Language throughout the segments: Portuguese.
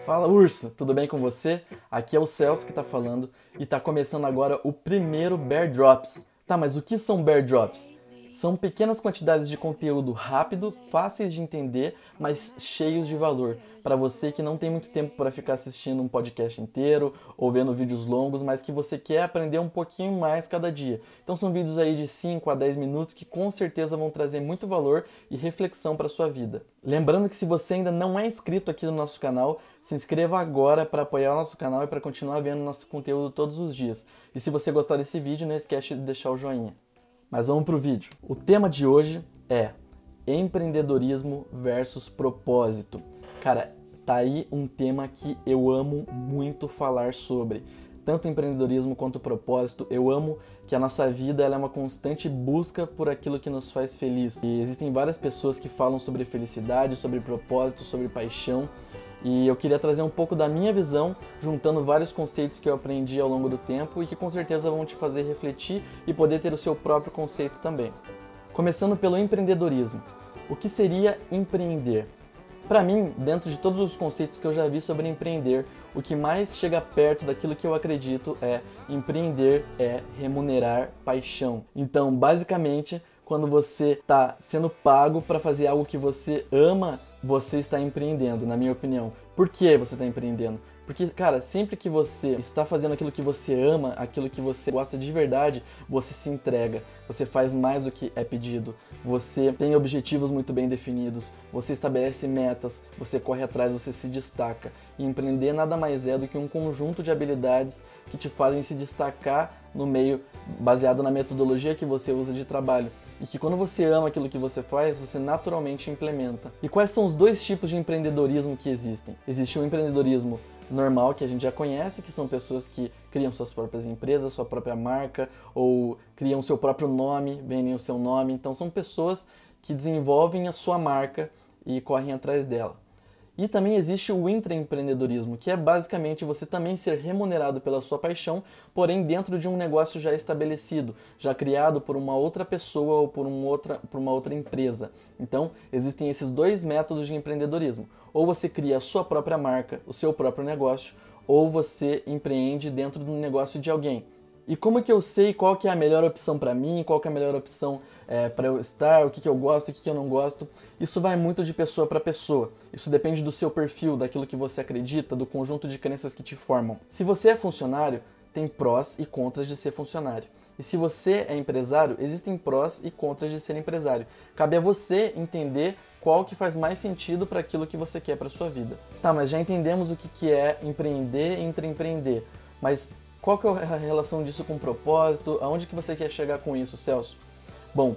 Fala urso, tudo bem com você? Aqui é o Celso que está falando e está começando agora o primeiro Bear Drops. Tá, mas o que são Bear Drops? São pequenas quantidades de conteúdo rápido, fáceis de entender, mas cheios de valor. Para você que não tem muito tempo para ficar assistindo um podcast inteiro ou vendo vídeos longos, mas que você quer aprender um pouquinho mais cada dia. Então são vídeos aí de 5 a 10 minutos que com certeza vão trazer muito valor e reflexão para sua vida. Lembrando que se você ainda não é inscrito aqui no nosso canal, se inscreva agora para apoiar o nosso canal e para continuar vendo nosso conteúdo todos os dias. E se você gostar desse vídeo, não esquece de deixar o joinha. Mas vamos para o vídeo. O tema de hoje é empreendedorismo versus propósito. Cara, tá aí um tema que eu amo muito falar sobre. Tanto empreendedorismo quanto propósito, eu amo que a nossa vida é uma constante busca por aquilo que nos faz feliz. E existem várias pessoas que falam sobre felicidade, sobre propósito, sobre paixão, e eu queria trazer um pouco da minha visão, juntando vários conceitos que eu aprendi ao longo do tempo e que com certeza vão te fazer refletir e poder ter o seu próprio conceito também. Começando pelo empreendedorismo. O que seria empreender? Para mim, dentro de todos os conceitos que eu já vi sobre empreender, o que mais chega perto daquilo que eu acredito é empreender é remunerar paixão. Então, basicamente, quando você está sendo pago para fazer algo que você ama você está empreendendo, na minha opinião. Por que você está empreendendo? Porque, cara, sempre que você está fazendo aquilo que você ama, aquilo que você gosta de verdade, você se entrega, você faz mais do que é pedido, você tem objetivos muito bem definidos, você estabelece metas, você corre atrás, você se destaca. E empreender nada mais é do que um conjunto de habilidades que te fazem se destacar no meio baseado na metodologia que você usa de trabalho e que quando você ama aquilo que você faz, você naturalmente implementa. E quais são os dois tipos de empreendedorismo que existem? Existe o empreendedorismo normal que a gente já conhece, que são pessoas que criam suas próprias empresas, sua própria marca ou criam seu próprio nome, vendem o seu nome. Então são pessoas que desenvolvem a sua marca e correm atrás dela. E também existe o intraempreendedorismo, que é basicamente você também ser remunerado pela sua paixão, porém dentro de um negócio já estabelecido, já criado por uma outra pessoa ou por, um outra, por uma outra empresa. Então, existem esses dois métodos de empreendedorismo. Ou você cria a sua própria marca, o seu próprio negócio, ou você empreende dentro de um negócio de alguém. E como que eu sei qual que é a melhor opção para mim, qual que é a melhor opção é, para eu estar, o que, que eu gosto o que, que eu não gosto? Isso vai muito de pessoa para pessoa. Isso depende do seu perfil, daquilo que você acredita, do conjunto de crenças que te formam. Se você é funcionário, tem prós e contras de ser funcionário. E se você é empresário, existem prós e contras de ser empresário. Cabe a você entender qual que faz mais sentido para aquilo que você quer para sua vida. Tá, mas já entendemos o que, que é empreender e empreender. Mas qual que é a relação disso com o propósito? Aonde que você quer chegar com isso, Celso? Bom,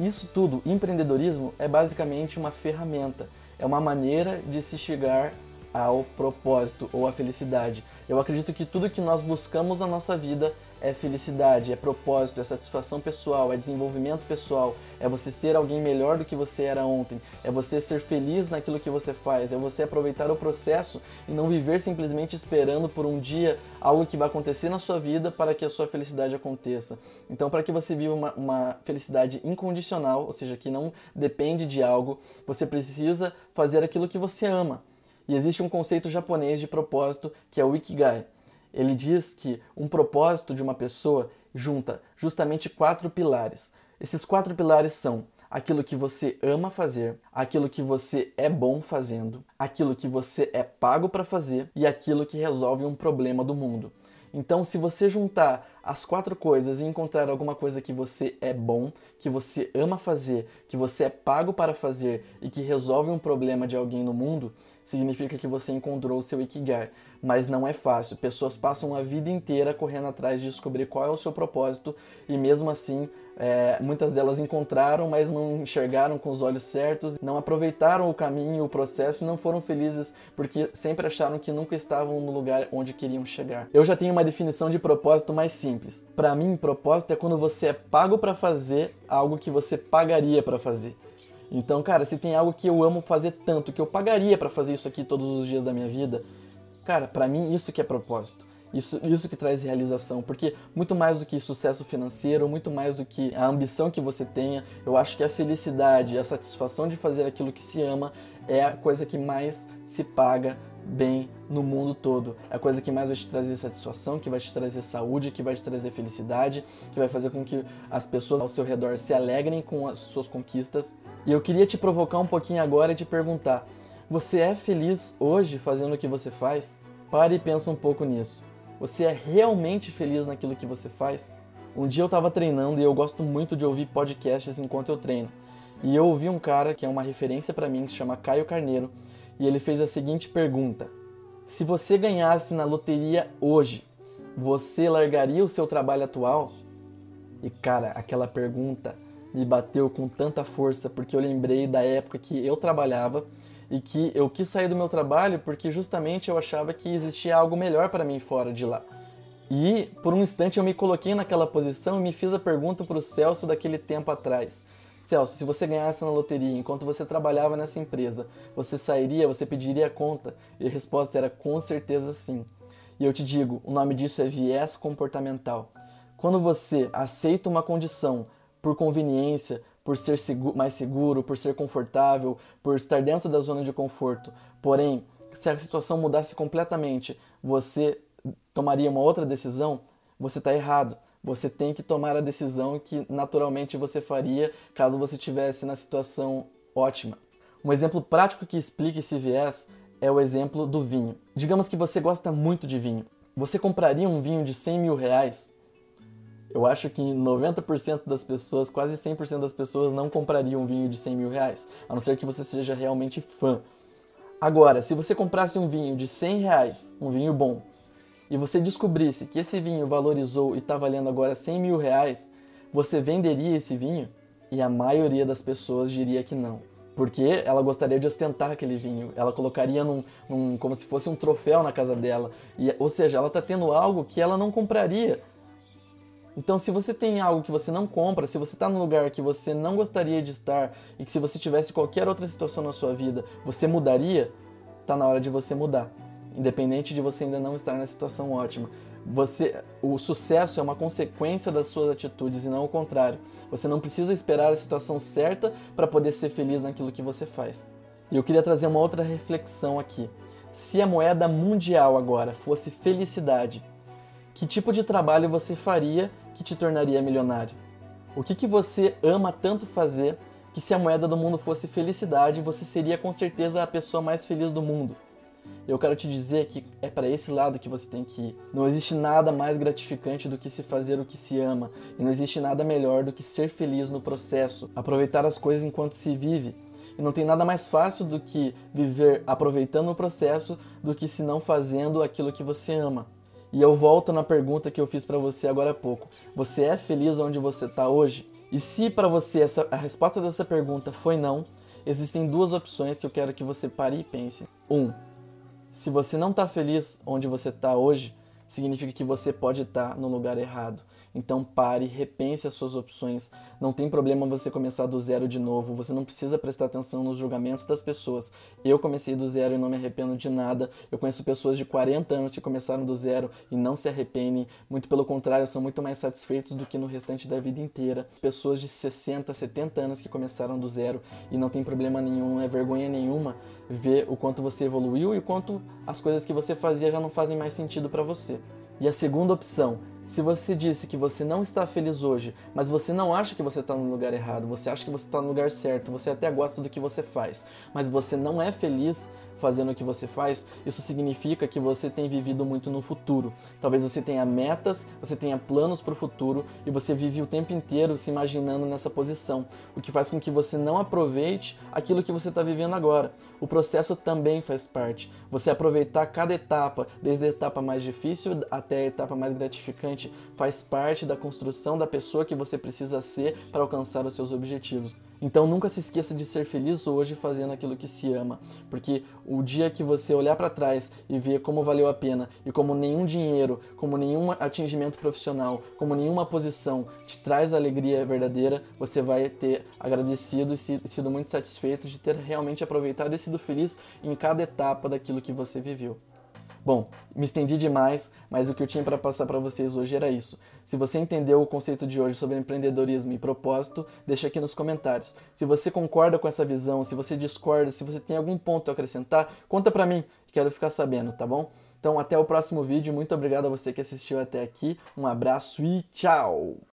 isso tudo, empreendedorismo, é basicamente uma ferramenta, é uma maneira de se chegar ao propósito ou à felicidade. Eu acredito que tudo que nós buscamos na nossa vida é felicidade, é propósito, é satisfação pessoal, é desenvolvimento pessoal, é você ser alguém melhor do que você era ontem, é você ser feliz naquilo que você faz, é você aproveitar o processo e não viver simplesmente esperando por um dia algo que vai acontecer na sua vida para que a sua felicidade aconteça. Então, para que você viva uma, uma felicidade incondicional, ou seja, que não depende de algo, você precisa fazer aquilo que você ama. E existe um conceito japonês de propósito que é o Ikigai. Ele diz que um propósito de uma pessoa junta justamente quatro pilares. Esses quatro pilares são aquilo que você ama fazer, aquilo que você é bom fazendo, aquilo que você é pago para fazer e aquilo que resolve um problema do mundo. Então, se você juntar as quatro coisas e encontrar alguma coisa que você é bom, que você ama fazer, que você é pago para fazer e que resolve um problema de alguém no mundo, significa que você encontrou o seu Ikigai. Mas não é fácil. Pessoas passam a vida inteira correndo atrás de descobrir qual é o seu propósito e mesmo assim é, muitas delas encontraram, mas não enxergaram com os olhos certos, não aproveitaram o caminho, o processo e não foram felizes porque sempre acharam que nunca estavam no lugar onde queriam chegar. Eu já tenho uma definição de propósito mais simples. Para mim, propósito é quando você é pago para fazer algo que você pagaria para fazer. Então, cara, se tem algo que eu amo fazer tanto, que eu pagaria para fazer isso aqui todos os dias da minha vida, cara, para mim isso que é propósito. Isso, isso que traz realização, porque muito mais do que sucesso financeiro, muito mais do que a ambição que você tenha, eu acho que a felicidade, a satisfação de fazer aquilo que se ama é a coisa que mais se paga bem no mundo todo. É a coisa que mais vai te trazer satisfação, que vai te trazer saúde, que vai te trazer felicidade, que vai fazer com que as pessoas ao seu redor se alegrem com as suas conquistas. E eu queria te provocar um pouquinho agora e te perguntar: você é feliz hoje fazendo o que você faz? Pare e pensa um pouco nisso. Você é realmente feliz naquilo que você faz? Um dia eu estava treinando e eu gosto muito de ouvir podcasts enquanto eu treino. E eu ouvi um cara que é uma referência para mim, que se chama Caio Carneiro, e ele fez a seguinte pergunta: Se você ganhasse na loteria hoje, você largaria o seu trabalho atual? E cara, aquela pergunta me bateu com tanta força porque eu lembrei da época que eu trabalhava e que eu quis sair do meu trabalho porque justamente eu achava que existia algo melhor para mim fora de lá. E por um instante eu me coloquei naquela posição e me fiz a pergunta para o Celso daquele tempo atrás. Celso, se você ganhasse na loteria enquanto você trabalhava nessa empresa, você sairia, você pediria conta? E a resposta era com certeza sim. E eu te digo, o nome disso é viés comportamental. Quando você aceita uma condição por conveniência, por ser seguro, mais seguro, por ser confortável, por estar dentro da zona de conforto, porém, se a situação mudasse completamente, você tomaria uma outra decisão, você está errado você tem que tomar a decisão que naturalmente você faria caso você estivesse na situação ótima. Um exemplo prático que explica esse viés é o exemplo do vinho. Digamos que você gosta muito de vinho. Você compraria um vinho de 100 mil reais? Eu acho que 90% das pessoas, quase 100% das pessoas não comprariam um vinho de 100 mil reais, a não ser que você seja realmente fã. Agora, se você comprasse um vinho de 100 reais, um vinho bom, e você descobrisse que esse vinho valorizou e está valendo agora 100 mil reais, você venderia esse vinho? E a maioria das pessoas diria que não. Porque ela gostaria de ostentar aquele vinho. Ela colocaria num, num como se fosse um troféu na casa dela. E, ou seja, ela está tendo algo que ela não compraria. Então, se você tem algo que você não compra, se você está num lugar que você não gostaria de estar e que se você tivesse qualquer outra situação na sua vida, você mudaria, está na hora de você mudar independente de você ainda não estar na situação ótima. Você, o sucesso é uma consequência das suas atitudes e não o contrário. Você não precisa esperar a situação certa para poder ser feliz naquilo que você faz. E eu queria trazer uma outra reflexão aqui. Se a moeda mundial agora fosse felicidade, que tipo de trabalho você faria que te tornaria milionário? O que, que você ama tanto fazer que se a moeda do mundo fosse felicidade, você seria com certeza a pessoa mais feliz do mundo? Eu quero te dizer que é para esse lado que você tem que ir. Não existe nada mais gratificante do que se fazer o que se ama, e não existe nada melhor do que ser feliz no processo, aproveitar as coisas enquanto se vive. E não tem nada mais fácil do que viver aproveitando o processo do que se não fazendo aquilo que você ama. E eu volto na pergunta que eu fiz para você agora há pouco. Você é feliz onde você está hoje? E se para você essa, a resposta dessa pergunta foi não, existem duas opções que eu quero que você pare e pense. Um, se você não está feliz onde você está hoje, significa que você pode estar tá no lugar errado. Então pare, repense as suas opções. Não tem problema você começar do zero de novo. Você não precisa prestar atenção nos julgamentos das pessoas. Eu comecei do zero e não me arrependo de nada. Eu conheço pessoas de 40 anos que começaram do zero e não se arrependem. Muito pelo contrário, são muito mais satisfeitos do que no restante da vida inteira. Pessoas de 60, 70 anos que começaram do zero e não tem problema nenhum, não é vergonha nenhuma ver o quanto você evoluiu e o quanto as coisas que você fazia já não fazem mais sentido para você. E a segunda opção, se você disse que você não está feliz hoje, mas você não acha que você está no lugar errado, você acha que você está no lugar certo, você até gosta do que você faz, mas você não é feliz fazendo o que você faz, isso significa que você tem vivido muito no futuro. Talvez você tenha metas, você tenha planos para o futuro e você vive o tempo inteiro se imaginando nessa posição, o que faz com que você não aproveite aquilo que você está vivendo agora. O processo também faz parte. Você aproveitar cada etapa, desde a etapa mais difícil até a etapa mais gratificante, faz parte da construção da pessoa que você precisa ser para alcançar os seus objetivos. Então nunca se esqueça de ser feliz hoje fazendo aquilo que se ama, porque o dia que você olhar para trás e ver como valeu a pena e como nenhum dinheiro, como nenhum atingimento profissional, como nenhuma posição te traz alegria verdadeira, você vai ter agradecido e sido muito satisfeito de ter realmente aproveitado e sido feliz em cada etapa daquilo que você viveu. Bom, me estendi demais, mas o que eu tinha para passar para vocês hoje era isso. Se você entendeu o conceito de hoje sobre empreendedorismo e propósito, deixa aqui nos comentários. Se você concorda com essa visão, se você discorda, se você tem algum ponto a acrescentar, conta para mim Quero ficar sabendo, tá bom? Então até o próximo vídeo. Muito obrigado a você que assistiu até aqui. Um abraço e tchau!